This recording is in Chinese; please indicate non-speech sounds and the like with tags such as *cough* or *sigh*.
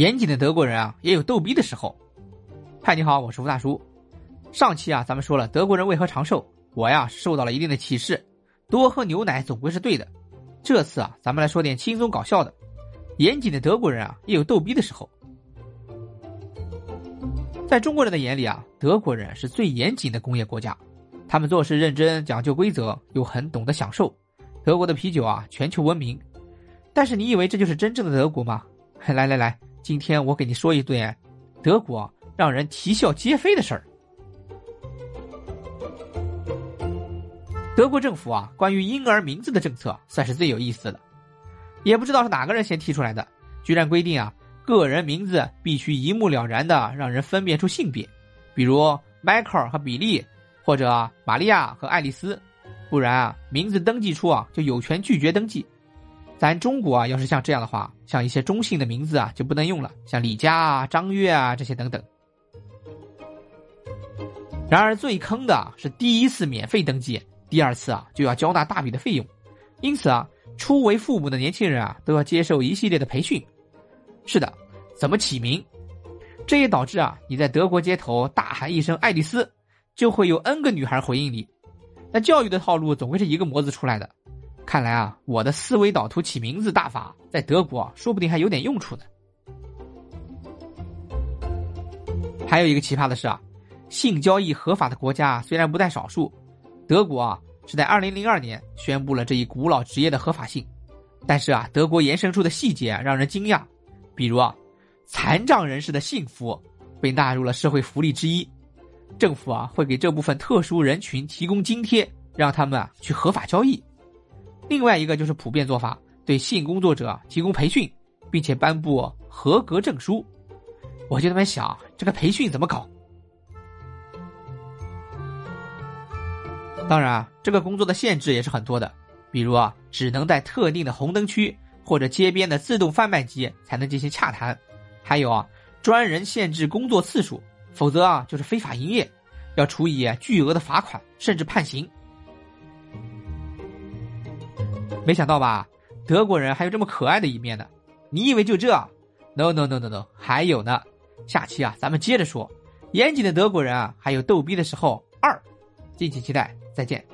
严谨的德国人啊，也有逗逼的时候。嗨，你好，我是吴大叔。上期啊，咱们说了德国人为何长寿，我呀受到了一定的启示，多喝牛奶总归是对的。这次啊，咱们来说点轻松搞笑的。严谨的德国人啊，也有逗逼的时候。在中国人的眼里啊，德国人是最严谨的工业国家，他们做事认真，讲究规则，又很懂得享受。德国的啤酒啊，全球闻名。但是你以为这就是真正的德国吗？来 *laughs* 来来，今天我给你说一对德国让人啼笑皆非的事儿。德国政府啊，关于婴儿名字的政策算是最有意思的，也不知道是哪个人先提出来的，居然规定啊，个人名字必须一目了然的让人分辨出性别，比如迈克尔和比利，或者玛利亚和爱丽丝，不然啊，名字登记处啊就有权拒绝登记。咱中国啊，要是像这样的话，像一些中性的名字啊就不能用了，像李佳啊、张悦啊这些等等。然而最坑的是第一次免费登记。第二次啊，就要交纳大笔的费用，因此啊，初为父母的年轻人啊，都要接受一系列的培训。是的，怎么起名？这也导致啊，你在德国街头大喊一声“爱丽丝”，就会有 N 个女孩回应你。那教育的套路总会是一个模子出来的。看来啊，我的思维导图起名字大法在德国说不定还有点用处呢。还有一个奇葩的是啊，性交易合法的国家虽然不在少数。德国啊，是在二零零二年宣布了这一古老职业的合法性，但是啊，德国延伸出的细节让人惊讶，比如啊，残障人士的幸福被纳入了社会福利之一，政府啊会给这部分特殊人群提供津贴，让他们啊去合法交易。另外一个就是普遍做法，对性工作者提供培训，并且颁布合格证书。我就在想，这个培训怎么搞？当然啊，这个工作的限制也是很多的，比如啊，只能在特定的红灯区或者街边的自动贩卖机才能进行洽谈，还有啊，专人限制工作次数，否则啊就是非法营业，要处以巨额的罚款，甚至判刑。没想到吧，德国人还有这么可爱的一面呢？你以为就这？No No No No No，还有呢。下期啊，咱们接着说，严谨的德国人啊，还有逗逼的时候二，敬请期待。再见。